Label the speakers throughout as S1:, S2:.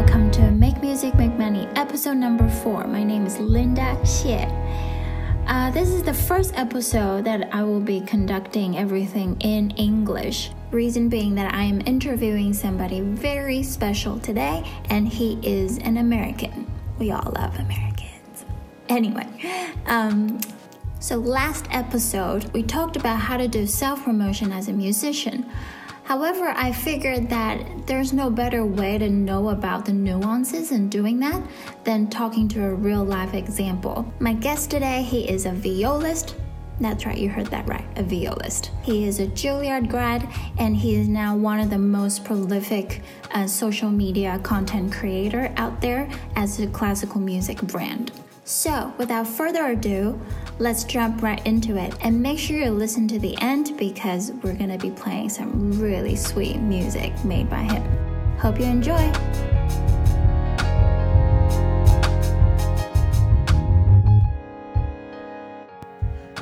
S1: welcome to Make Music Make Money, episode number four. My name is Linda Xie. Uh, this is the first episode that I will be conducting everything in English. Reason being that I am interviewing somebody very special today, and he is an American. We all love Americans. Anyway, um, so last episode we talked about how to do self promotion as a musician. However, I figured that there's no better way to know about the nuances in doing that than talking to a real life example. My guest today, he is a violist. That's right, you heard that right, a violist. He is a Juilliard grad and he is now one of the most prolific uh, social media content creator out there as a classical music brand. So, without further ado, let's jump right into it and make sure you listen to the end because we're going to be playing some really sweet music made by him. Hope you enjoy.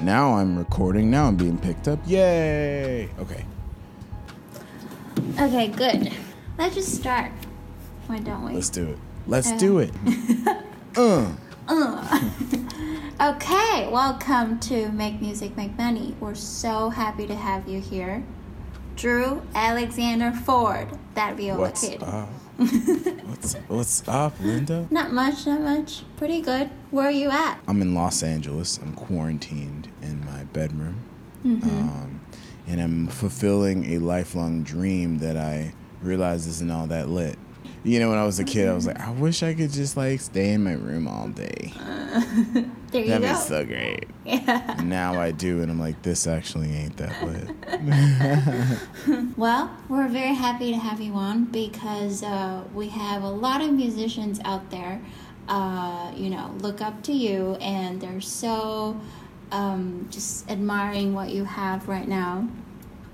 S2: Now I'm recording. Now I'm being picked up. Yay! Okay.
S1: Okay, good. Let's just start. Why don't we?
S2: Let's do it. Let's do it. uh.
S1: Okay, welcome to Make Music Make Money. We're so happy to have you here. Drew Alexander Forde, that viola
S2: What's
S1: kid.
S2: up? what's, what's up, Linda?
S1: Not much, not much. Pretty good. Where are you at?
S2: I'm in Los Angeles. I'm quarantined in my bedroom.
S1: Mm-hmm.
S2: Um, and I'm fulfilling a lifelong dream that I realize isn't all that lit. You know, when I was a kid, I was like, I wish I could just like stay in my room all day.
S1: There
S2: That'd
S1: go.
S2: be so great.
S1: yeah.
S2: Now I do, and I'm like, this actually ain't that lit.
S1: Well, we're very happy to have you on because uh, we have a lot of musicians out there, uh, you know, look up to you and they're so um, just admiring what you have right now.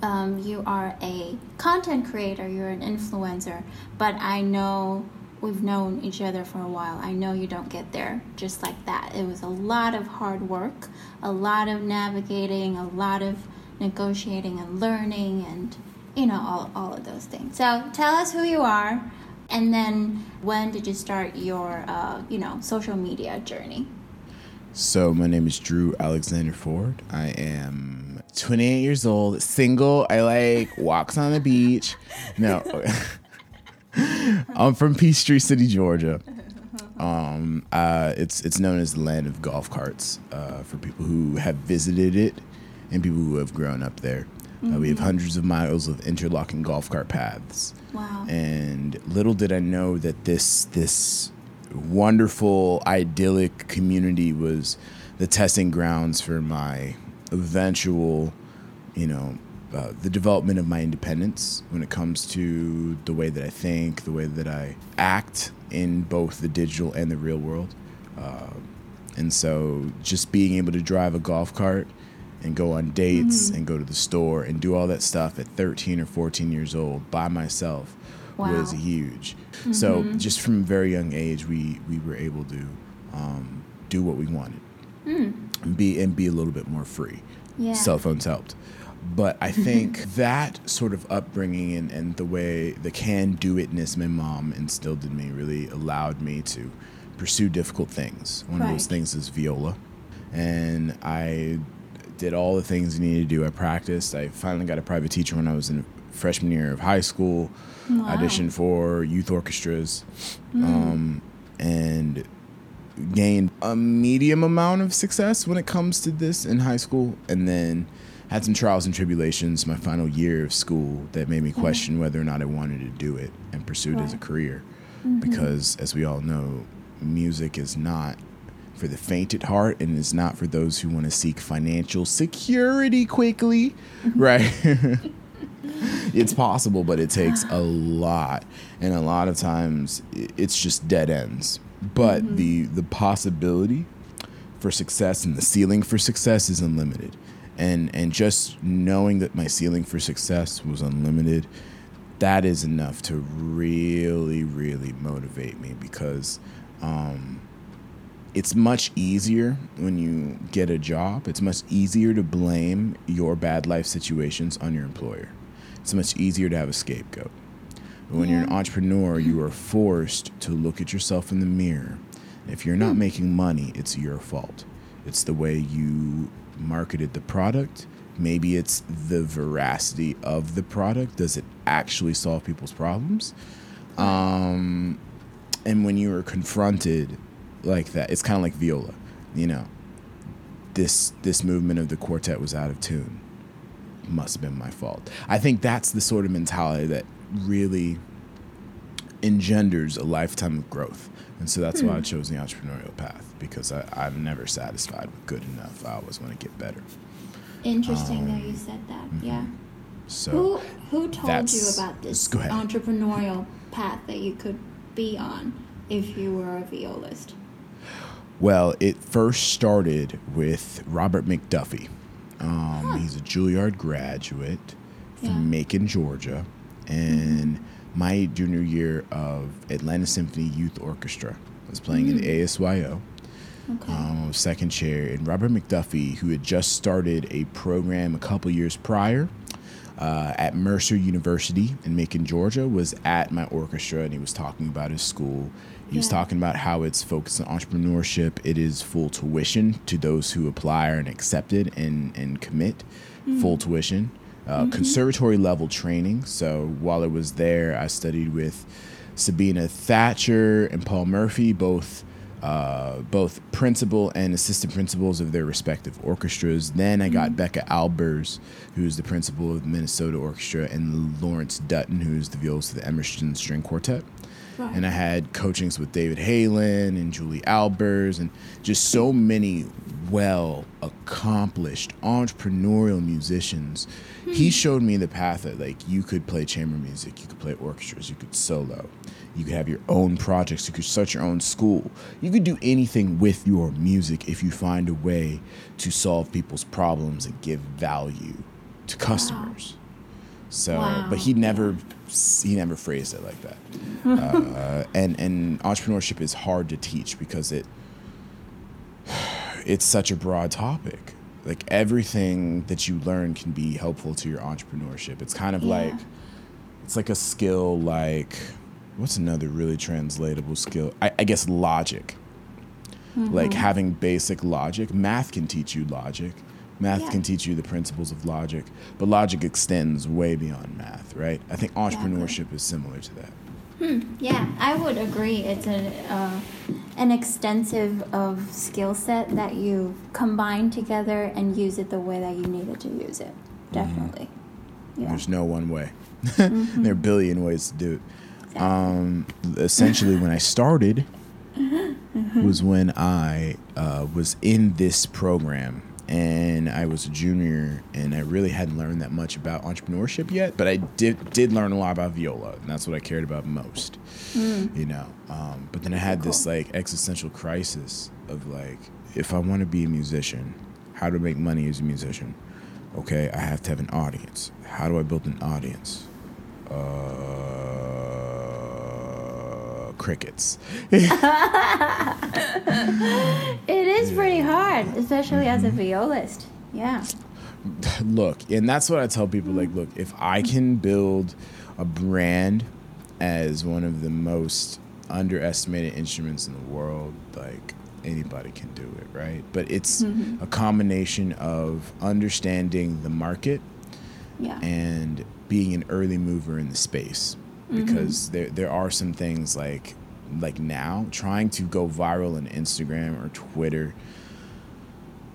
S1: Um, you are a content creator, you're an influencer, but I know we've known each other for a while. I know you don't get there just like that. It was a lot of hard work, a lot of navigating, a lot of negotiating and learning, and you know, all, all of those things. So tell us who you are, and then when did you start your, uh, you know, social media journey?
S2: So my name is Drew Alexander Forde. I am 28 years old, single. I like walks on the beach. No, I'm from Peachtree City, Georgia. Um, uh, it's it's known as the land of golf carts uh, for people who have visited it and people who have grown up there. Uh, we have hundreds of miles of interlocking golf cart paths.
S1: Wow.
S2: And little did I know that this this wonderful idyllic community was the testing grounds for my eventual, you know, uh, the development of my independence when it comes to the way that I think, the way that I act in both the digital and the real world. Uh, and so just being able to drive a golf cart and go on dates and go to the store and do all that stuff at 13 or 14 years old by myself was
S1: Wow.
S2: huge. So just from a very young age, we we were able to um, do what we wanted and be and be a little bit more free.
S1: Yeah.
S2: Cell phones helped. But I think that sort of upbringing and, and the way the can do itness my mom instilled in me really allowed me to pursue difficult things. One of those things is viola. And I did all the things I needed to do. I practiced. I finally got a private teacher when I was in freshman year of high school.
S1: Wow.
S2: Auditioned for youth orchestras. Um, and gained a medium amount of success when it comes to this in high school and then had some trials and tribulations my final year of school that made me mm-hmm. question whether or not I wanted to do it and pursue it as a
S1: Right.
S2: career. Mm-hmm. Because as we all know music is not for the faint at heart and is not for those who want to seek financial security quickly mm-hmm. right? It's possible, but it takes a lot, and a lot of times it's just dead ends. But the the possibility for success and the ceiling for success is unlimited, and and just knowing that my ceiling for success was unlimited, that is enough to really really motivate me because. Um, it's much easier when you get a job. It's much easier to blame your bad life situations on your employer. It's much easier to have a scapegoat. When you're an entrepreneur, you are forced to look at yourself in the mirror. If you're not making money, it's your fault. It's the way you marketed the product. Maybe it's the veracity of the product. Does it actually solve people's problems? Um, and when you are confronted like that, it's kind of like viola, you know. This this movement of the quartet was out of tune. Must have been my fault. I think that's the sort of mentality that really engenders a lifetime of growth. And so that's why I chose the entrepreneurial path because I, I'm never satisfied with good enough. I always want to get better.
S1: Interesting that you said that. Yeah.
S2: Um, So
S1: Who who told you about this entrepreneurial path that you could be on if you were a violist?
S2: Well, it first started with Robert McDuffie. Um, He's a Juilliard graduate from
S1: Yeah.
S2: Macon, Georgia, and my junior year of Atlanta Symphony Youth Orchestra. I was playing in the ASYO.
S1: Okay.
S2: Um, I was second chair, and Robert McDuffie, who had just started a program a couple years prior uh, at Mercer University in Macon, Georgia, was at my orchestra, and he was talking about his school. He was talking about how it's focused on entrepreneurship. It is full tuition to those who apply and accepted and and commit. Full tuition, uh, conservatory level training. So while I was there, I studied with Sabina Thatcher and Paul Murphy, both uh, both principal and assistant principals of their respective orchestras. Then I got Becca Albers, who's the principal of the Minnesota Orchestra, and Lawrence Dutton, who's the violist of the Emerson String Quartet.
S1: Right.
S2: And I had coachings with David Halen and Julie Albers and just so many well accomplished entrepreneurial musicians. He showed me the path that like you could play chamber music, you could play orchestras, you could solo, you could have your own projects, you could start your own school. You could do anything with your music if you find a way to solve people's problems and give value to customers. So,
S1: Wow.
S2: but he never he never phrased it like that. uh, and and entrepreneurship is hard to teach because it it's such a broad topic. Like everything that you learn can be helpful to your entrepreneurship. It's kind of
S1: Yeah.
S2: like it's like a skill like what's another really translatable skill? I, I guess logic. Like
S1: Mm-hmm.
S2: having basic logic. Math can teach you logic. Math
S1: Yeah.
S2: can teach you the principles of logic, but logic extends way beyond math, right? I think entrepreneurship is similar to that.
S1: Yeah, I would agree. It's an uh, an extensive of skill set that you combine together and use it the way that you needed to use it. Definitely. Yeah.
S2: There's no one way. there are a billion ways to do it. Um, essentially, when I started was when I uh, was in this program and I was a junior and I really hadn't learned that much about entrepreneurship yet, but I did did learn a lot about viola and that's what I cared about most. You know, um, but then I had this like existential crisis of like, if I want to be a musician, how to make money as a musician? Okay, I have to have an audience. How do I build an audience? Uh, crickets.
S1: It is pretty hard, especially as a mm-hmm. violist. Yeah.
S2: look, and that's what I tell people like, look, if I can build a brand as one of the most underestimated instruments in the world, like anybody can do it, right? But it's mm-hmm. a combination of understanding the market
S1: Yeah.
S2: and being an early mover in the space because there there are some things like like now trying to go viral on Instagram or Twitter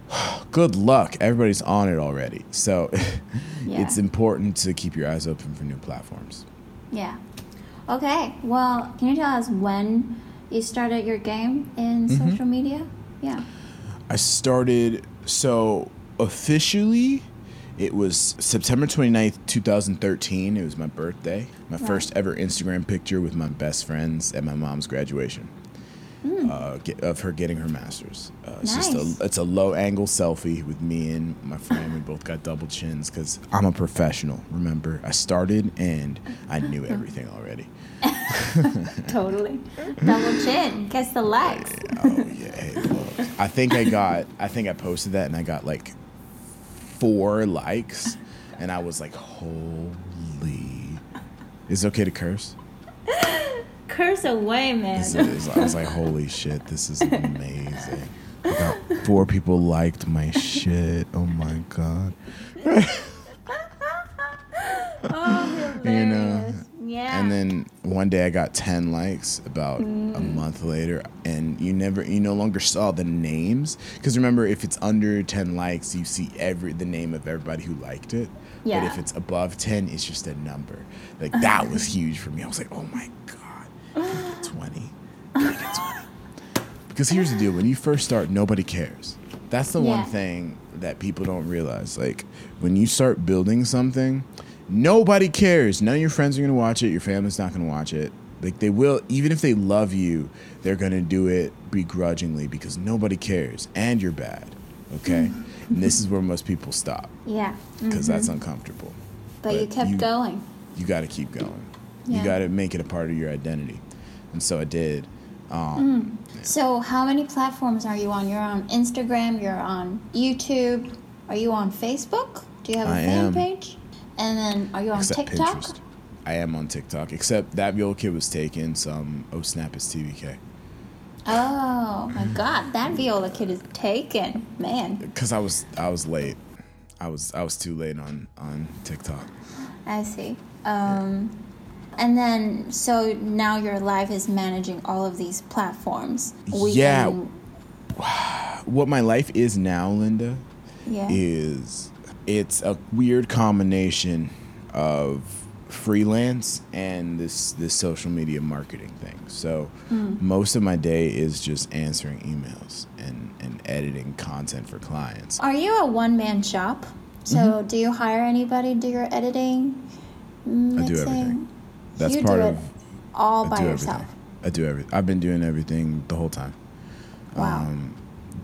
S2: good luck everybody's on it already so
S1: Yeah.
S2: it's important to keep your eyes open for new platforms
S1: Yeah. Okay. Well, can you tell us when you started your game in
S2: Mm-hmm.
S1: social media? Yeah.
S2: I started so officially it was September 29th, 2013. It was my birthday. My
S1: Right.
S2: first ever Instagram picture with my best friends at my mom's graduation. Uh, get, of her getting her master's. Uh, it's just
S1: Nice.
S2: a, it's a low angle selfie with me and my friend. We both got double chins because I'm a professional. Remember, I started and I knew everything already.
S1: Totally. Double chin. Guess the legs.
S2: Oh yeah, hey. I think I got. I think I posted that and I got like four likes, and I was like, "Holy!" Is it okay to curse?
S1: Curse away, man.
S2: This is- I was like, holy shit, this is amazing. I got four people liked my shit. Oh my god.
S1: oh,
S2: You know.
S1: Yeah.
S2: And then one day I got 10 likes about a
S1: Mm.
S2: month later and you never you no longer saw the names cuz remember if it's under 10 likes you see every the name of everybody who liked it.
S1: Yeah.
S2: But if it's above 10 it's just a number. Like that was huge for me. I was like, "Oh my god. Can 20? Can I get 20?" Because here's the deal, when you first start nobody cares. That's the one thing that people don't realize. Like when you start building something, nobody cares. None of your friends are gonna watch it. Your family's not gonna watch it. Like they will, even if they love you, they're gonna do it begrudgingly because nobody cares, and you're bad. Okay, mm-hmm. and this is where most people stop
S1: yeah.
S2: because that's mm-hmm. uncomfortable.
S1: But, you kept
S2: you-
S1: going.
S2: You got to keep going.
S1: Yeah.
S2: You got to make it a part of your identity, and so I did. Um, mm.
S1: So, how many platforms are you on? You're on Instagram, you're on YouTube, are you on Facebook? Do you have a
S2: I
S1: fan
S2: am.
S1: page? And then, are you on
S2: Except
S1: TikTok?
S2: Pinterest. I am on TikTok, except that Viola kid was taken. Some oh snap is TVK.
S1: Oh my God, that Viola kid is taken, man.
S2: Because I was I was late. I was I was too late on on TikTok.
S1: I see. Um, and then, so now your life is managing all of these platforms.
S2: Yeah.
S1: Weekend-
S2: What my life is now, Linda,
S1: yeah.
S2: is it's a weird combination of freelance and this this social media marketing thing. So most of my day is just answering emails and and editing content for clients.
S1: Are you a one man shop? So,
S2: Mm-hmm.
S1: do you hire anybody to do your editing?
S2: I do everything. That's
S1: you
S2: part
S1: do
S2: of
S1: it all
S2: I
S1: by yourself.
S2: everything. I do everything. I've been doing everything the whole time.
S1: Wow.
S2: Um,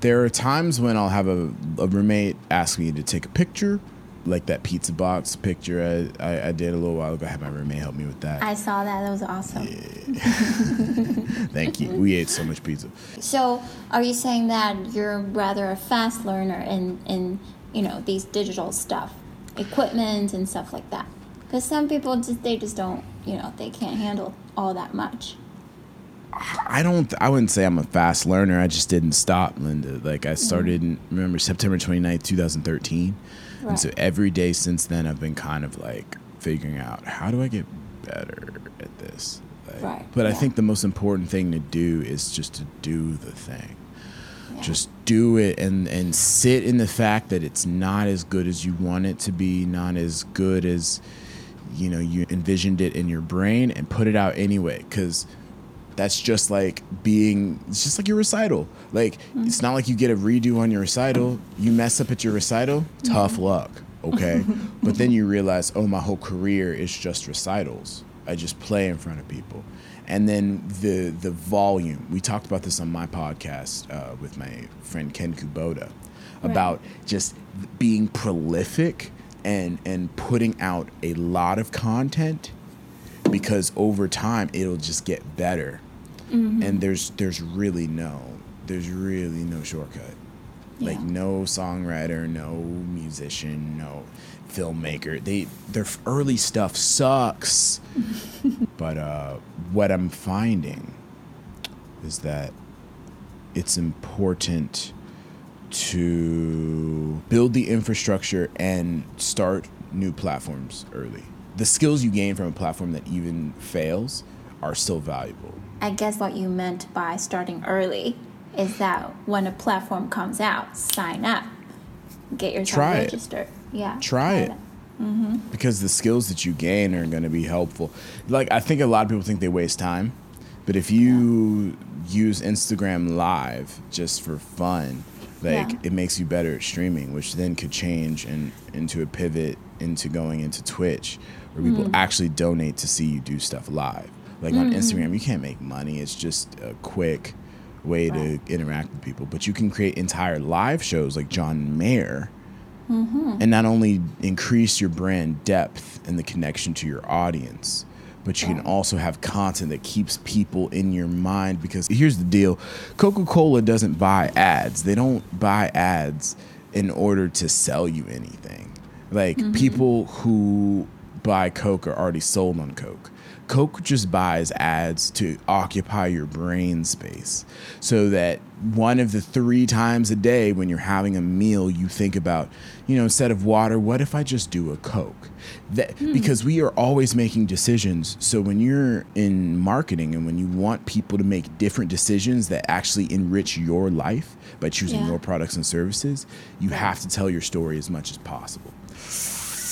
S2: there are times when I'll have a, a roommate ask me to take a picture, like that pizza box picture I, I, I did a little while ago. I had my roommate help me with that.
S1: I saw that. That was awesome. Yeah.
S2: Thank you. We ate so much pizza.
S1: So, are you saying that you're rather a fast learner in in you know these digital stuff, equipment and stuff like that? Because some people just they just don't you know they can't handle all that much.
S2: I don't. I wouldn't say I'm a fast learner. I just didn't stop, Linda. Like I mm. started in remember September 29th, 2013, and so every day since then I've been kind of like figuring out how do I get better at this. Like,
S1: Right,
S2: But I think the most important thing to do is just to do the thing.
S1: Yeah.
S2: Just do it and and sit in the fact that it's not as good as you want it to be, not as good as you know you envisioned it in your brain, and put it out anyway. Because that's just like being it's just like your recital. Like it's not like you get a redo on your recital. You mess up at your recital tough luck okay? But then you realize oh my whole career is just recitals. I just play in front of people. And then the the volume. We talked about this on my podcast uh, with my friend ken kubota about just being prolific and and putting out a lot of content because over time it'll just get better and there's there's really no there's really no shortcut. Like no songwriter no musician no filmmaker. They their early stuff sucks. But uh what i'm finding is that it's important to build the infrastructure and start new platforms early. The skills you gain from a platform that even fails are still valuable
S1: I guess what you meant by starting early is that when a platform comes out, sign up, get yourself
S2: Try it.
S1: registered. Yeah.
S2: Try it. Mm-hmm. because the skills that you gain are going to be helpful. Like I think a lot of people think they waste time, but if you use Instagram Live just for fun, like
S1: Yeah.
S2: it makes you better at streaming, which then could change and into a pivot into going into Twitch, where people mm. actually donate to see you do stuff live. Like on mm-hmm. Instagram, you can't make money. It's just a quick way
S1: Right.
S2: to interact with people, but you can create entire live shows like John Mayer mm-hmm. and not only increase your brand depth and the connection to your audience, but you can also have content that keeps people in your mind. Because here's the deal Coca Cola doesn't buy ads, they don't buy ads in order to sell you anything. Like mm-hmm. people who buy Coke are already sold on Coke. Coke just buys ads to occupy your brain space so that one of the three times a day when you're having a meal, you think about, you know, instead of water, what if I just do a Coke? That, mm. Because we are always making decisions. So when you're in marketing and when you want people to make different decisions that actually enrich your life by choosing yeah. your products and services, you have to tell your story as much as possible.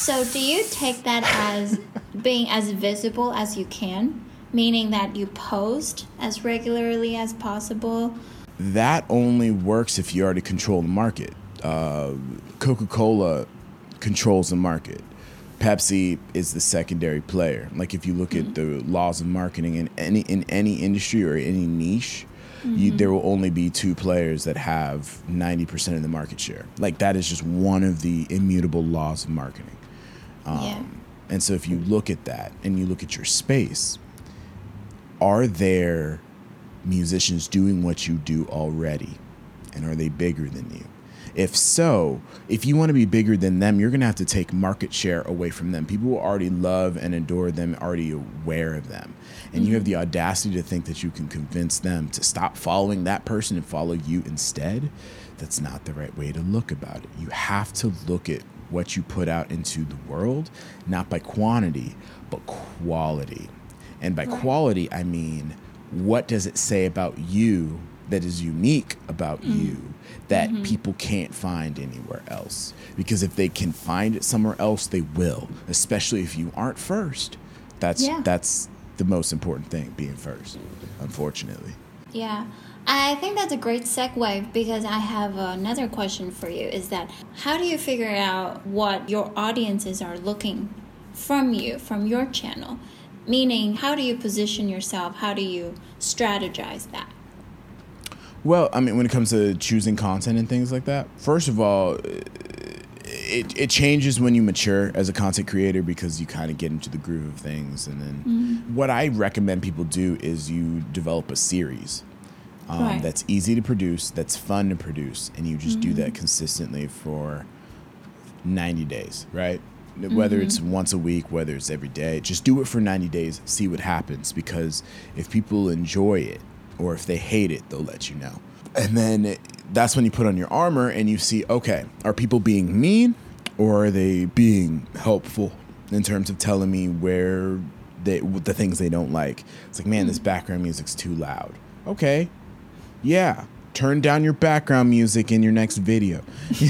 S1: So, do you take that as being as visible as you can, meaning that you post as regularly as possible?
S2: That only works if you already control the market. Uh, Coca Cola controls the market. Pepsi is the secondary player. Like if you look mm-hmm. at the laws of marketing in any in any industry or any niche, mm-hmm. you, there will only be two players that have ninety percent of the market share. Like that is just one of the immutable laws of marketing. Um, yeah. And so if you look at that and you look at your space, are there musicians doing what you do already? And are they bigger than you? If so, if you want to be bigger than them, you're going to have to take market share away from them. People who already love and adore them, already aware of them. And mm-hmm. you have the audacity to think that you can convince them to stop following that person and follow you instead. That's not the right way to look about it. You have to look at what you put out into the world, not by quantity, but quality. And by quality, I mean, what does it say about you that is unique about mm. you that mm-hmm. people can't find anywhere else? Because if they can find it somewhere else, they will, especially if you aren't first. That's yeah. that's the most important thing, being first, unfortunately.
S1: Yeah. I think that's a great segue because I have another question for you is that how do you figure out what your audiences are looking from you, from your channel? Meaning, how do you position yourself? How do you strategize that?
S2: Well, I mean, when it comes to choosing content and things like that, first of all, it, it changes when you mature as a content creator because you kind of get into the groove of things. And then mm-hmm. what I recommend people do is you develop a series um, right. that's easy to produce, that's fun to produce, and you just mm-hmm. do that mm-hmm. consistently for 90 days, right? Mm-hmm. Whether it's once a week, whether it's every day, just do it for 90 days, see what happens. Because if people enjoy it or if they hate it, they'll let you know. And then that's when you put on your armor and you see okay, are people being mean or are they being helpful in terms of telling me where they, the things they don't like? It's like, man, mm-hmm. this background music's too loud. Okay, yeah, turn down your background music in your next video.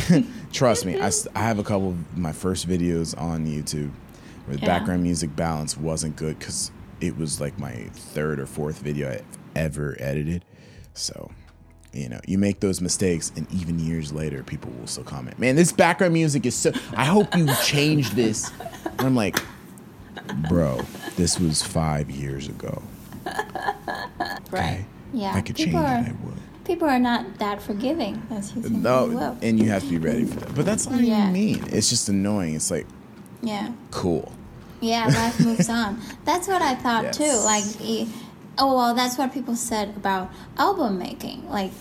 S2: Trust me, I, I have a couple of my first videos on YouTube where the yeah. background music balance wasn't good because it was like my third or fourth video I ever edited. So, you know, you make those mistakes, and even years later, people will still comment, "Man, this background music is so." I hope you change this. And I'm like, bro, this was five years ago.
S1: Right. Yeah.
S2: I could change are, it, I would.
S1: People are not that forgiving as you think
S2: no, And you have to be ready for that. But that's not yeah. even mean. It's just annoying. It's like,
S1: yeah,
S2: cool.
S1: Yeah, life moves on. That's what I thought yes. too. Like, oh well, that's what people said about album making. Like,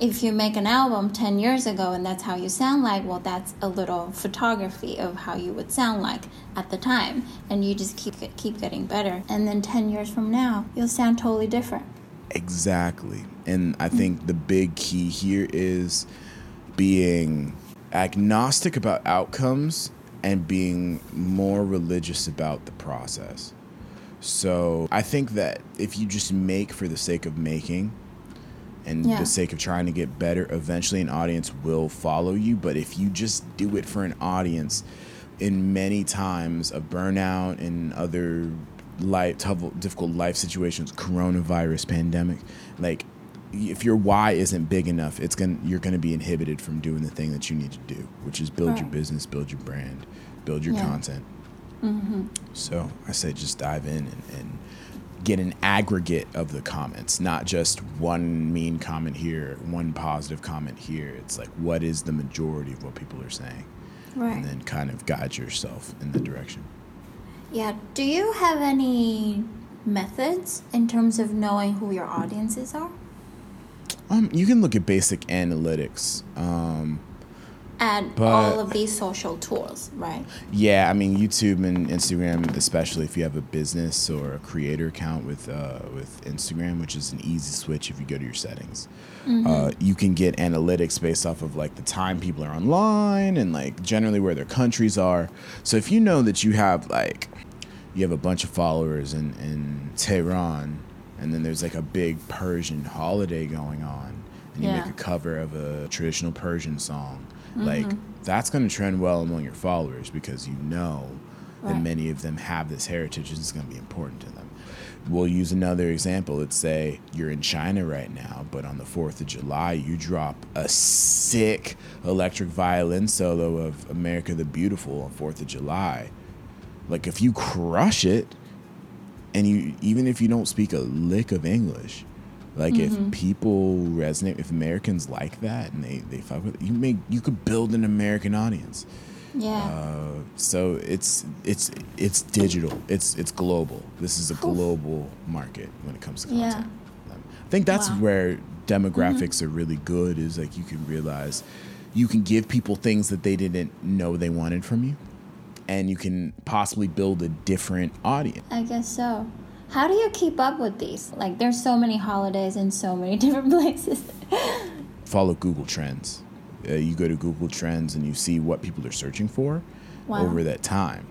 S1: if you make an album 10 years ago and that's how you sound like, well, that's a little photography of how you would sound like at the time. And you just keep keep getting better. And then 10 years from now, you'll sound totally different.
S2: Exactly. And I think the big key here is being agnostic about outcomes and being more religious about the process. So I think that if you just make for the sake of making and yeah. the sake of trying to get better, eventually an audience will follow you. But if you just do it for an audience, in many times of burnout and other life tough, difficult life situations, coronavirus, pandemic, like if your why isn't big enough, it's going you're gonna be inhibited from doing the thing that you need to do, which is build right. your business, build your brand, build your yeah. content. Mm-hmm. So I say just dive in and, and get an aggregate of the comments, not just one mean comment here, one positive comment here. It's like what is the majority of what people are saying, right. and then kind of guide yourself in the direction.
S1: Yeah. Do you have any methods in terms of knowing who your audiences are?
S2: Um, you can look at basic analytics. Um,
S1: at
S2: But-
S1: all of these social tools, right?
S2: Yeah, I mean YouTube and Instagram, especially if you have a business or a creator account with uh, with Instagram, which is an easy switch if you go to your settings. Uh, you can get analytics based off of like the time people are online and like generally where their countries are. So if you know that you have like you have a bunch of followers in, in Tehran and then there's like a big Persian holiday going on and you
S1: Yeah.
S2: make a cover of a traditional Persian song, like mm-hmm. that's going to trend well among your followers because you know that many of them have this heritage and it's going to be important to them. We'll use another example. Let's say you're in China right now, but on the 4th of July, you drop a sick electric violin solo of America the Beautiful on 4th of July. Like, if you crush it, and you even if you don't speak a lick of English, like
S1: Mm-hmm.
S2: if people resonate, if Americans like that and they they fuck with it, you make you could build an American audience.
S1: Yeah.
S2: Uh, so it's it's it's digital. It's it's global. This is a global market when it comes to content. Um, I think that's
S1: Wow. Mm-hmm.
S2: where demographics are really good. Is like you can realize you can give people things that they didn't know they wanted from you, and you can possibly build a different audience.
S1: I guess so. How do you keep up with these? Like, there's so many holidays in so many different places.
S2: follow Google Trends. Uh, you go to Google Trends and you see what people are searching for
S1: Wow.
S2: over that time.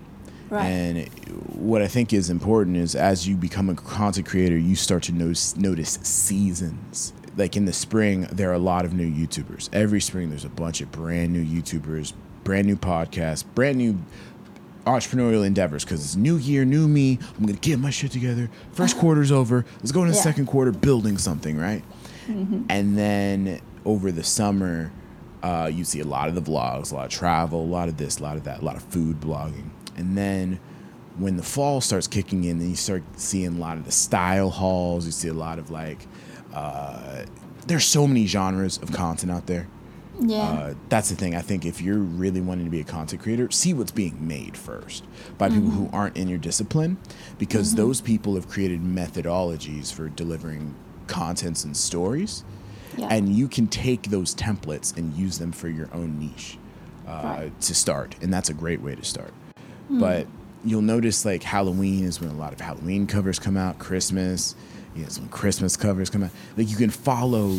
S1: Right.
S2: And what I think is important is as you become a content creator, you start to notice, notice seasons. Like in the spring, there are a lot of new YouTubers. Every spring, there's a bunch of brand new YouTubers, brand new podcasts, brand new entrepreneurial endeavors because it's new year, new me. I'm going to get my shit together. First quarter's over. Let's go into
S1: Yeah.
S2: second quarter building something, right? And then over the summer, uh, you see a lot of the vlogs, a lot of travel, a lot of this, a lot of that, a lot of food blogging. And then when the fall starts kicking in, then you start seeing a lot of the style hauls. You see a lot of like, uh, there's so many genres of content out there.
S1: Yeah.
S2: Uh, that's the thing. I think if you're really wanting to be a content creator, see what's being made first by people who aren't in your discipline, because those people have created methodologies for delivering contents and stories,
S1: Yeah.
S2: and you can take those templates and use them for your own niche uh,
S1: Right.
S2: to start, and that's a great way to start. But you'll notice like Halloween is when a lot of Halloween covers come out, Christmas, you know, when Christmas covers come out. Like you can follow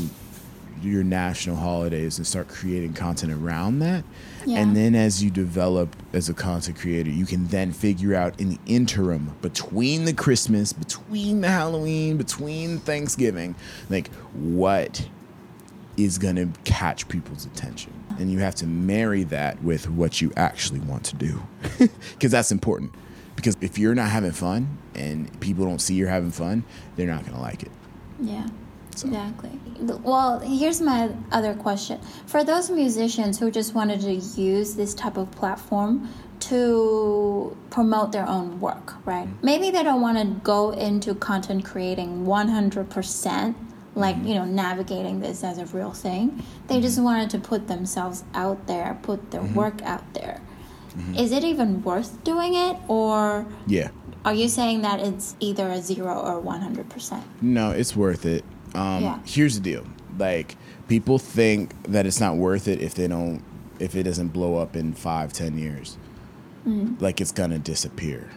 S2: your national holidays and start creating content around that.
S1: Yeah.
S2: And then as you develop as a content creator, you can then figure out in the interim between the Christmas, between the Halloween, between Thanksgiving, like what is going to catch people's attention. And you have to marry that with what you actually want to do. Because that's important. Because if you're not having fun and people don't see you're having fun, they're not going to like it.
S1: Yeah,
S2: So-
S1: exactly. Well, here's my other question. For those musicians who just wanted to use this type of platform to promote their own work, right? Mm-hmm. Maybe they don't want to go into content creating 100%, like, mm-hmm. you know, navigating this as a real thing. They mm-hmm. just wanted to put themselves out there, put their work out there. Is it even worth doing it, or
S2: Yeah.
S1: are you saying that it's either a zero or 100%?
S2: No, it's worth it. Um,
S1: Yeah.
S2: Here's the deal: like people think that it's not worth it if they don't, if it doesn't blow up in five, ten years. Like it's gonna disappear.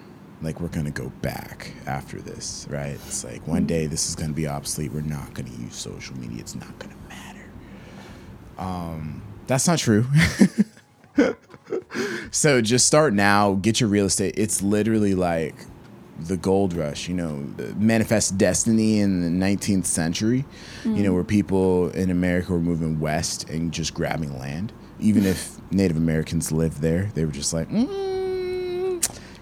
S2: Like we're gonna go back after this, right? It's like one day this is gonna be obsolete. We're not gonna use social media. It's not gonna matter. Um, that's not true. so just start now. Get your real estate. It's literally like the gold rush, you know, manifest destiny in the 19th century, you know, where people in America were moving west and just grabbing land. Even if Native Americans lived there, they were just like, mm,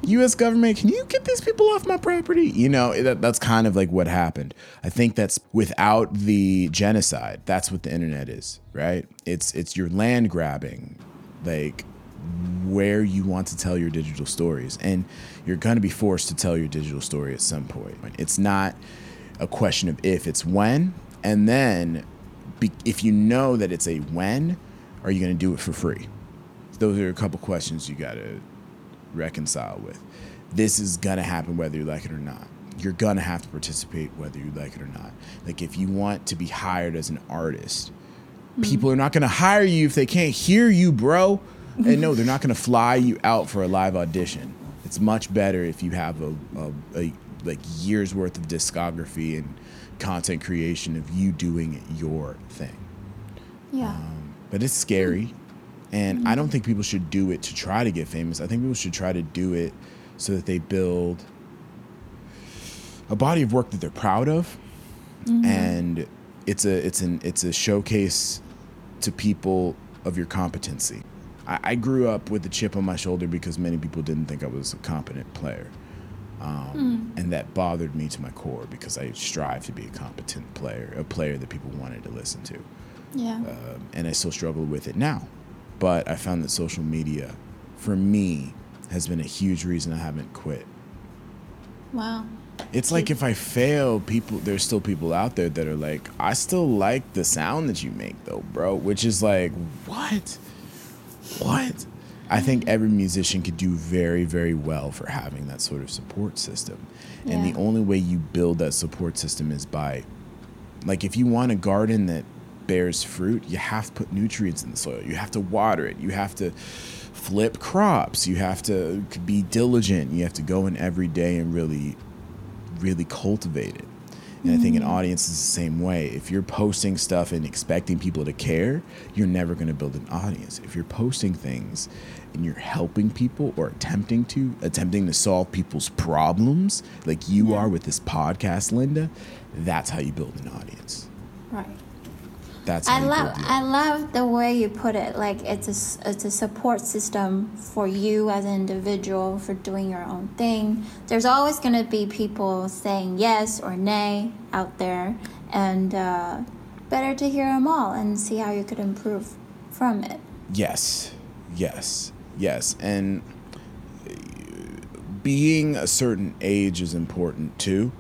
S2: U.S. government, can you get these people off my property? You know, that, that's kind of like what happened. I think that's without the genocide. That's what the internet is, right? It's it's your land grabbing, like where you want to tell your digital stories. And you're going to be forced to tell your digital story at some point. It's not a question of if, it's when. And then be, if you know that it's a when, are you going to do it for free? Those are a couple questions you got to reconcile with. This is going to happen whether you like it or not. You're going to have to participate whether you like it or not. Like if you want to be hired as an artist, mm-hmm. People are not going to hire you if they can't hear you, bro. And no, they're not going to fly you out for a live audition. It's much better if you have a, a, a like years worth of discography and content creation of you doing your thing.
S1: Yeah.
S2: Um, but it's scary. And I don't think people should do it to try to get famous. I think people should try to do it so that they build a body of work that they're proud of. And it's a it's an it's a showcase to people of your competency. I, I grew up with a chip on my shoulder because many people didn't think I was a competent player. Um, And that bothered me to my core because I strive to be a competent player, a player that people wanted to listen to
S1: yeah.
S2: um, and I still struggle with it now. But I found that social media, for me, has been a huge reason I haven't quit.
S1: wow.
S2: It's like if I fail, people there's still people out there that are like, I still like the sound that you make though, bro. Which is like, what? What? I think every musician could do very, very well for having that sort of support system. And the only way you build that support system is by like if you want a garden that bears fruit, you have to put nutrients in the soil. You have to water it. You have to flip crops. You have to be diligent. You have to go in every day and really really cultivate it. And I think an mm. audience is the same way. If you're posting stuff and expecting people to care, you're never going to build an audience. If you're posting things and you're helping people or attempting to attempting to solve people's problems like you
S1: Yeah.
S2: are with this podcast, Linda, that's how you build an audience. That's
S1: I love I love the way you put it. Like it's a it's a support system for you as an individual for doing your own thing. There's always going to be people saying yes or nay out there, and uh, better to hear them all and see how you could improve from it.
S2: Yes, yes, yes. And uh, being a certain age is important too.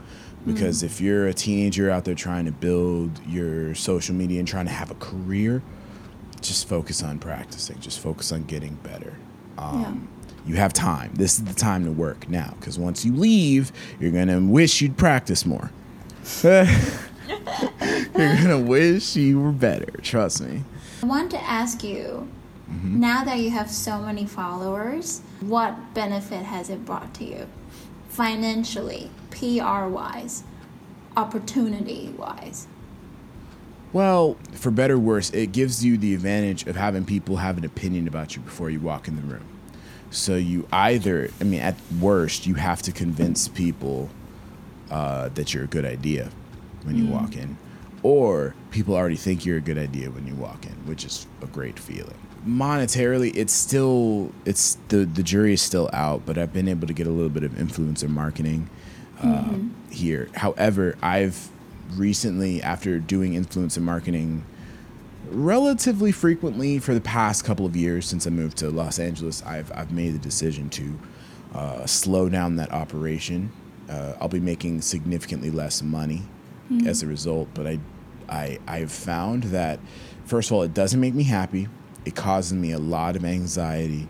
S2: Because if you're a teenager out there trying to build your social media and trying to have a career, just focus on practicing. Just focus on getting better. Um, You have time. This is the time to work now. Because once you leave, you're going to wish you'd practice more. you're going to wish you were better. Trust me.
S1: I want to ask you. Now that you have so many followers, what benefit has it brought to you? Financially, PR wise, opportunity wise.
S2: Well, for better or worse, it gives you the advantage of having people have an opinion about you before you walk in the room. So you either, I mean, at worst, you have to convince people uh, that you're a good idea when you walk in, or people already think you're a good idea when you walk in, which is a great feeling. Monetarily, it's still it's the the jury is still out, but I've been able to get a little bit of influencer marketing uh, here. However, I've recently, after doing influencer marketing relatively frequently for the past couple of years since I moved to Los Angeles, I've I've made the decision to uh, slow down that operation. Uh, I'll be making significantly less money as a result, but I I I've found that first of all, it doesn't make me happy. It causes me a lot of anxiety.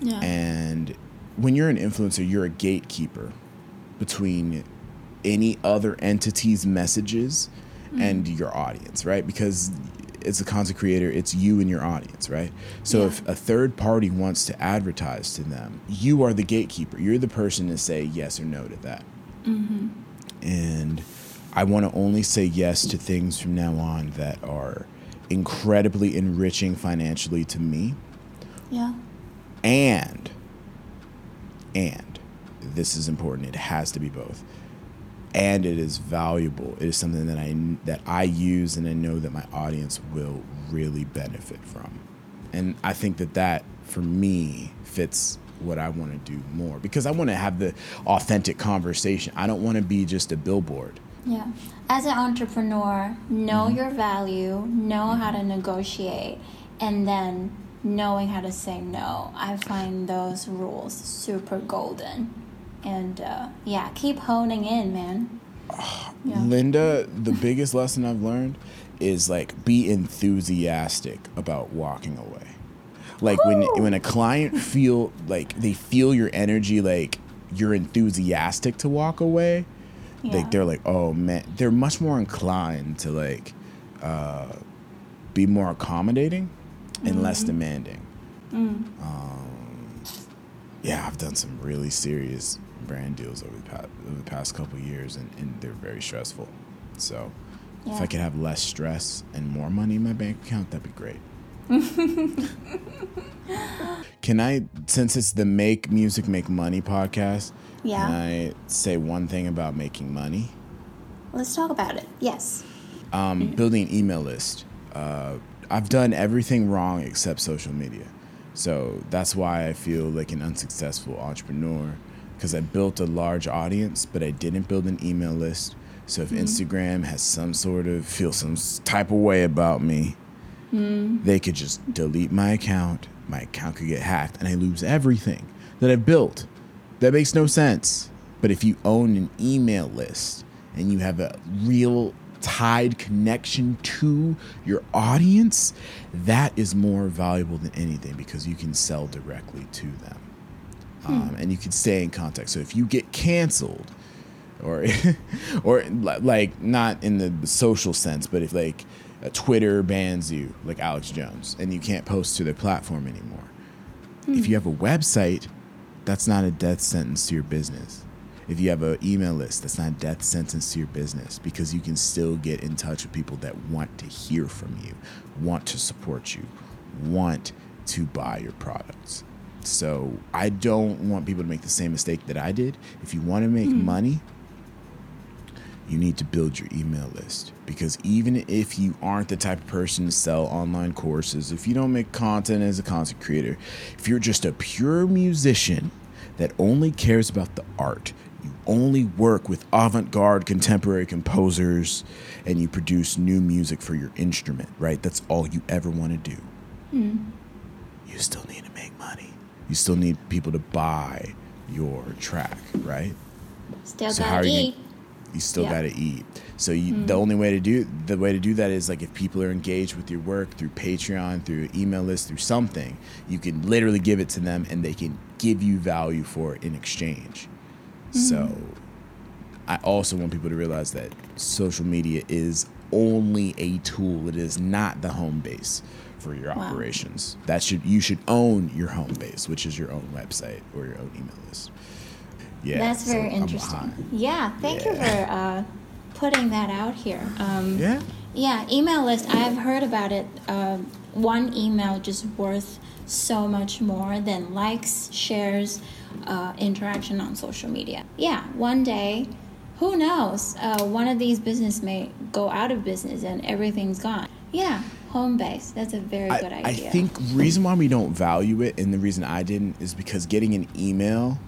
S1: Yeah.
S2: And when you're an influencer, you're a gatekeeper between any other entity's messages mm. and your audience, right? Because as a content creator, it's you and your audience, right? So
S1: Yeah.
S2: if a third party wants to advertise to them, you are the gatekeeper. You're the person to say yes or no to that. Mm-hmm. And I want to only say yes to things from now on that are incredibly enriching financially to me.
S1: Yeah.
S2: and and this is important. It has to be both. And it is valuable. It is something that i that i use and i know that my audience will really benefit from. And i think that that for me fits what i want to do more. Because i want to have the authentic conversation. I don't want to be just a billboard
S1: Yeah. As an entrepreneur, know
S2: Mm-hmm.
S1: your value, know how to negotiate, and then knowing how to say no. I find those rules super golden. And uh, yeah, keep honing in, man. Yeah.
S2: Linda, the biggest lesson I've learned is like be enthusiastic about walking away. Like when when a client feel like they feel your energy like you're enthusiastic to walk away,
S1: Yeah.
S2: like they're like, "Oh man." They're much more inclined to like uh be more accommodating and
S1: Mm-hmm.
S2: less demanding.
S1: Mm.
S2: Um, yeah, I've done some really serious brand deals over the past, over the past couple years, and, and they're very stressful. So, if I could have less stress and more money in my bank account, that'd be great. Can I, since it's the Make Music Make Money podcast,
S1: Yeah.
S2: can I say one thing about making money?
S1: Let's talk about it. Yes.
S2: Um, building an email list. Uh, I've done everything wrong except social media. So that's why I feel like an unsuccessful entrepreneur because I built a large audience, but I didn't build an email list. So if Instagram has some sort of feel some type of way about me, they could just delete my account. My account could get hacked, and I lose everything that I've built. That makes no sense. But if you own an email list and you have a real tied connection to your audience, that is more valuable than anything because you can sell directly to them. Um, and you can stay in contact. So if you get canceled, or or like not in the social sense, but if like Twitter bans you, like Alex Jones, and you can't post to their platform anymore. If you have a website, that's not a death sentence to your business. If you have an email list, that's not a death sentence to your business because you can still get in touch with people that want to hear from you, want to support you, want to buy your products. So I don't want people to make the same mistake that I did. If you want to make hmm. money, you need to build your email list because even if you aren't the type of person to sell online courses, if you don't make content as a content creator, if you're just a pure musician that only cares about the art, you only work with avant garde contemporary composers, and you produce new music for your instrument, right? That's all you ever want to do. Hmm. You still need to make money. You still need people to buy your track, right?
S1: Still
S2: So
S1: gotta eat.
S2: You still
S1: Yeah.
S2: got to eat. So you, the mm. only way to do the way to do that is like if people are engaged with your work through Patreon, through email list, through something, you can literally give it to them and they can give you value for it in exchange. Mm-hmm. So I also want people to realize that social media is only a tool. It is not the home base for your
S1: Wow.
S2: operations. That should you should own your home base, which is your own website or your own email list. Yeah,
S1: That's very
S2: I'm
S1: interesting. Yeah, thank you for uh, putting that out here. Um,
S2: Yeah.
S1: Yeah, email list. I've heard about it. Um, one email just worth so much more than likes, shares, uh, interaction on social media. Yeah, one day, who knows? Uh, one of these business may go out of business and everything's gone. Yeah, home base. That's a very
S2: I,
S1: good idea.
S2: I think reason why we don't value it and the reason I didn't is because getting an email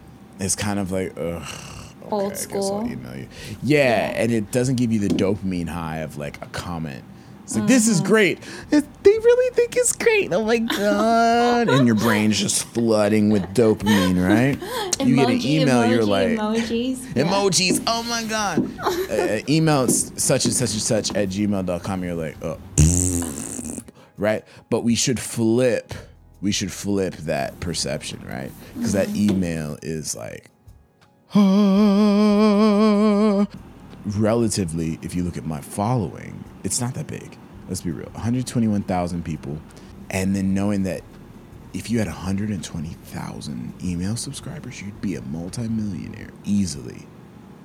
S2: is kind of like ugh. okay,
S1: Old
S2: I guess I'll
S1: school.
S2: email you. Yeah, and it doesn't give you the dopamine high of like a comment. It's like this is
S1: Mm-hmm.
S2: great. It- They really think it's great. Oh my god! and your brain's just flooding with dopamine, right? you get an
S1: Emoji,
S2: email, you're like
S1: emojis. Yeah.
S2: emojis. Oh my god! uh, uh, email such and such and such at gmail.com. You're like, oh, right? But we should flip. We should flip that perception, right? Because that mm-hmm. email is like, ah. relatively, if you look at my following, it's not that big. Let's be real 121,000 people. And then knowing that if you had 120,000 email subscribers, you'd be a multimillionaire easily.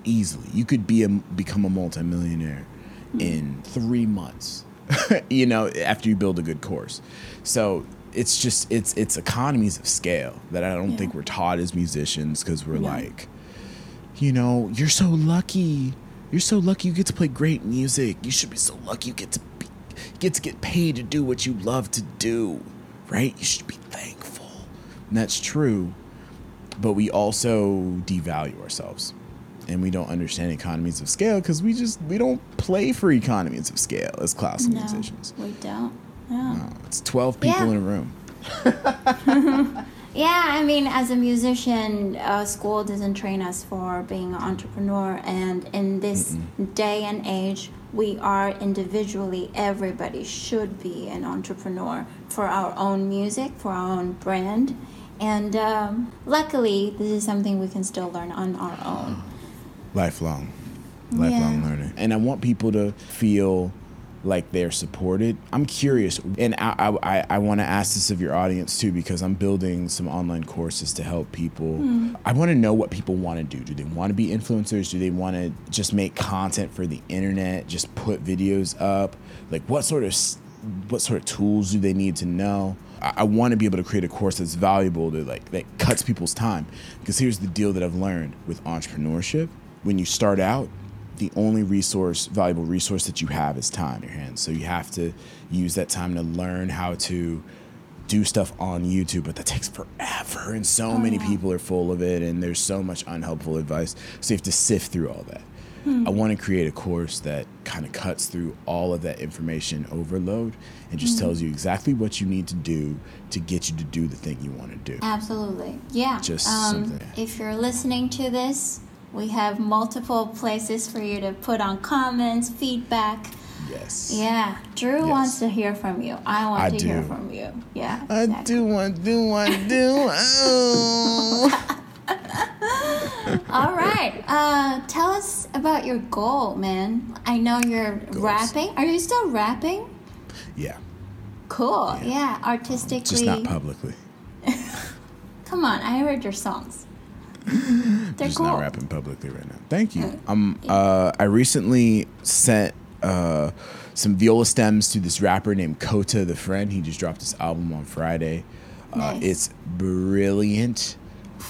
S2: Easily. You could be a, become a multimillionaire mm-hmm. in three months, you know, after you build a good course. So it's just, it's, it's economies of scale that I don't
S1: Yeah.
S2: think we're taught as musicians because we're
S1: No.
S2: like, you know, you're so lucky. You're so lucky you get to play great music. You should be so lucky you get to be, get to get paid to do what you love to do, right? You should be thankful. And that's true. But we also devalue ourselves. And we don't understand economies of scale because we just we don't play for economies of scale as classical
S1: No,
S2: musicians.
S1: we don't. No,
S2: it's twelve people
S1: Yeah.
S2: in a room.
S1: Yeah, I mean, as a musician, uh, school doesn't train us for being an entrepreneur, and in this day and age, we are individually, everybody should be an entrepreneur for our own music, for our own brand. And um, luckily, this is something we can still learn on our own.
S2: lifelong lifelong
S1: Yeah.
S2: learning and i want people to feel like they're supported. I'm curious, and I I, I want to ask this of your audience too because I'm building some online courses to help people.
S1: Hmm.
S2: I want to know what people want to do. Do they want to be influencers? Do they want to just make content for the internet? Just put videos up? Like what sort of what sort of tools do they need to know? I, I want to be able to create a course that's valuable to like that cuts people's time. Because here's the deal that I've learned with entrepreneurship: when you start out, the only resource, valuable resource that you have is time in your hands. So you have to use that time to learn how to do stuff on YouTube, but that takes forever. And so many people are full of it, and there's so much unhelpful advice. So you have to sift through all that. I want to create a course that kind of cuts through all of that information overload and just tells you exactly what you need to do to get you to do the thing you want to do.
S1: Absolutely. Yeah.
S2: Just
S1: um,
S2: something.
S1: If you're listening to this, we have multiple places for you to put on comments, feedback.
S2: Yes.
S1: Yeah. Drew
S2: Yes.
S1: wants to hear from you. I want
S2: I
S1: to hear from you. Yeah.
S2: I
S1: exactly.
S2: do want, do want, do. Oh.
S1: All right. Uh, tell us about your goal, man. I know you're
S2: Goals.
S1: rapping. Are you still rapping?
S2: Yeah,
S1: Cool. Yeah. Artistically.
S2: just not publicly.
S1: Come on. I heard your songs. They're
S2: just
S1: cool.
S2: not rapping publicly right now. Thank you. Um, uh, I recently sent uh, some viola stems to this rapper named Kota the Friend. He just dropped his album on Friday. Uh,
S1: Nice.
S2: it's brilliant.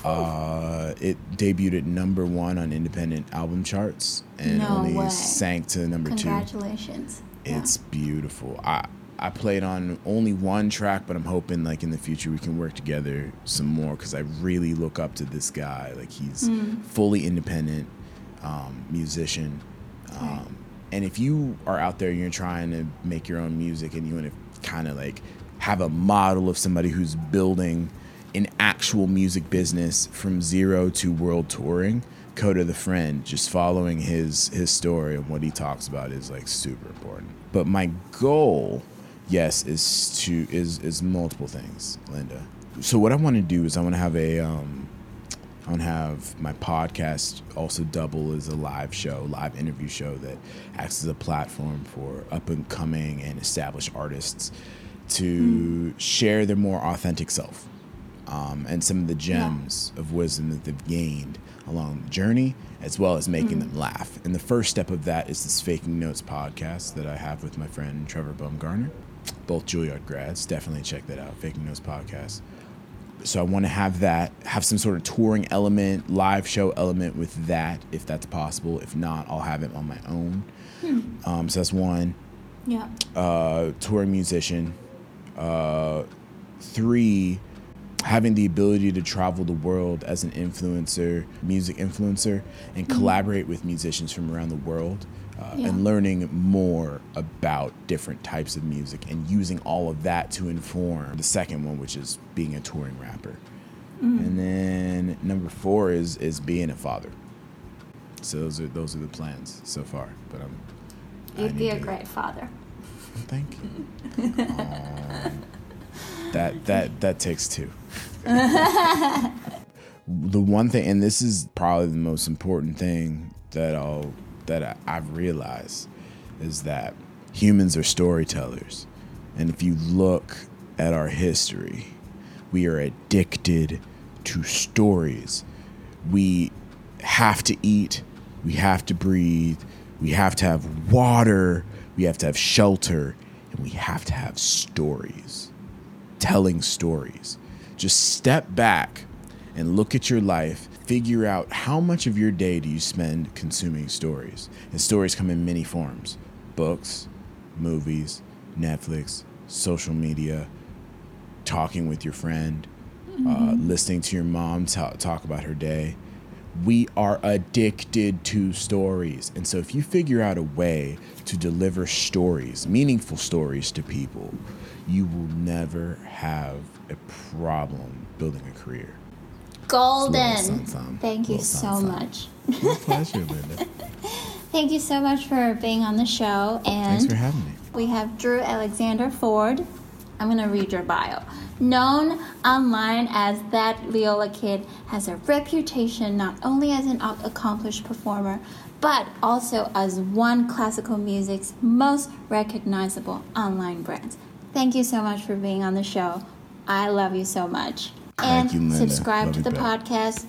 S2: Uh, it debuted at number one on independent album charts and
S1: No
S2: only
S1: way.
S2: sank to number two.
S1: Congratulations. Yeah.
S2: It's beautiful. I I played on only one track, but I'm hoping like in the future we can work together some more because I really look up to this guy. Like he's
S1: Hmm.
S2: fully independent um, musician.
S1: Right.
S2: Um, and if you are out there and you're trying to make your own music and you want to kind of like have a model of somebody who's building an actual music business from zero to world touring, Kota the Friend, just following his his story and what he talks about is like super important. But my goal, yes, is to is is multiple things, Linda. So what I want to do is I want to have a um, I want to have my podcast also double as a live show, live interview show that acts as a platform for up and coming and established artists to share their more authentic self um, and some of the gems of wisdom that they've gained along the journey, as well as making them laugh. And the first step of that is this Faking Notes podcast that I have with my friend Trevor Baumgartner, both Juilliard grads. Definitely check that out, Faking Notes podcast so I want to have that, have some sort of touring element, live show element with that, if that's possible. If not, I'll have it on my own. Um, so that's one.
S1: yeah.
S2: Uh, touring musician. Uh, three, having the ability to travel the world as an influencer, music influencer, and collaborate with musicians from around the world. Uh,
S1: Yeah.
S2: And learning more about different types of music and using all of that to inform the second one, which is being a touring rapper. And then number four is is being a father. So those are those are the plans so far. But I'm
S1: You'd be a great father.
S2: Thank you. Um, that that that takes two. the one thing, and this is probably the most important thing that I'll that I, I've realized is that humans are storytellers, and if you look at our history, we are addicted to stories. We have to eat, we have to breathe, we have to have water, we have to have shelter, and we have to have stories. Telling stories. Just step back and look at your life. Figure out how much of your day do you spend consuming stories. And stories come in many forms books, movies, Netflix, social media, talking with your friend, uh, listening to your mom ta- talk about her day. We are addicted to stories. And so, if you figure out a way to deliver stories, meaningful stories to people, you will never have a problem building a career.
S1: Golden. Thank you so much.
S2: My pleasure, Linda.
S1: Thank you so much for being on the show.
S2: Thanks
S1: And
S2: for having me.
S1: we have Drew Alexander Forde. I'm gonna read your bio. Known online as ThatViolaKid, has a reputation not only as an accomplished performer, but also as one classical music's most recognizable online brands. Thank you so much for being on the show. I love you so much.
S3: Thank
S1: and
S3: you,
S1: subscribe
S3: Love
S1: to the
S3: back.
S1: podcast.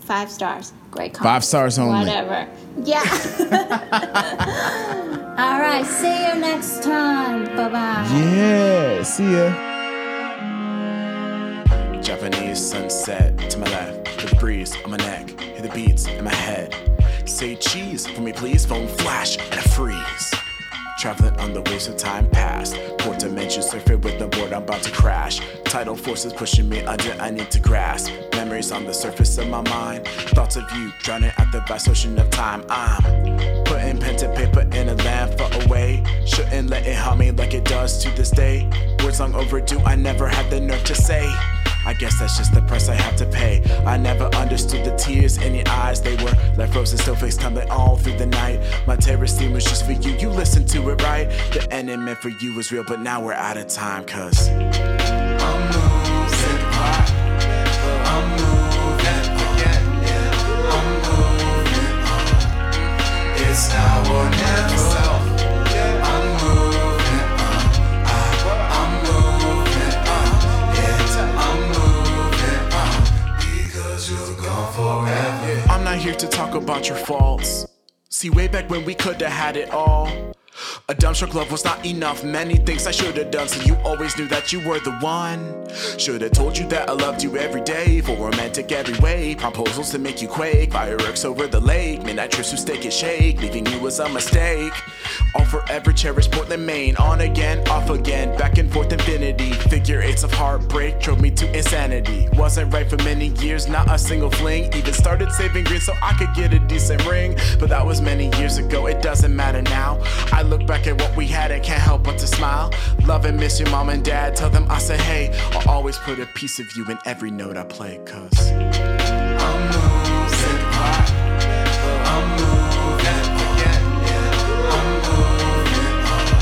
S1: Five stars. Great comments.
S3: Five stars only.
S1: Whatever. Yeah. All right. See you next time. Bye bye.
S3: Yeah, see ya.
S2: Japanese sunset to my left, the breeze on my neck, hear the beats in my head. Say cheese for me, please. Phone flash and a freeze. Traveling on the waves of time past. Four dimensions surfing with the board, I'm about to crash. Tidal forces pushing me under, I need to grasp. Memories on the surface of my mind. Thoughts of you drowning at the vast ocean of time. I'm putting pen to paper in a land far away. Shouldn't let it haunt me like it does to this day. Words long overdue, I never had the nerve to say. I guess that's just the price I have to pay. I never understood the tears in your eyes. They were like frozen snowflakes tumbling all through the night. My terrorist theme was just for you. You listened to it right. The ending meant for you was real, but now we're out of time. On. It's now or never. Here to talk about your faults. See, way back when we could have had it all. A dumbstruck love was not enough. Many things I should have done, so you always knew that you were the one. Should have told you that I loved you every day, for romantic every way. Proposals to make you quake, fireworks over the lake, midnight trips to steak and shake. Leaving you was a mistake. I'll forever cherish Portland, Maine. On again, off again, back and forth infinity. Figure eights of heartbreak drove me to insanity. Wasn't right for many years, not a single fling. Even started saving green so I could get a decent ring. But that was many years ago, it doesn't matter now. I look back at what we had and can't help but to smile. Love and miss your mom and dad. Tell them I said hey. I'll always put a piece of you in every note I play, cause I'm. I'm moving on. I'm moving on.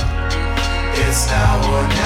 S2: It's our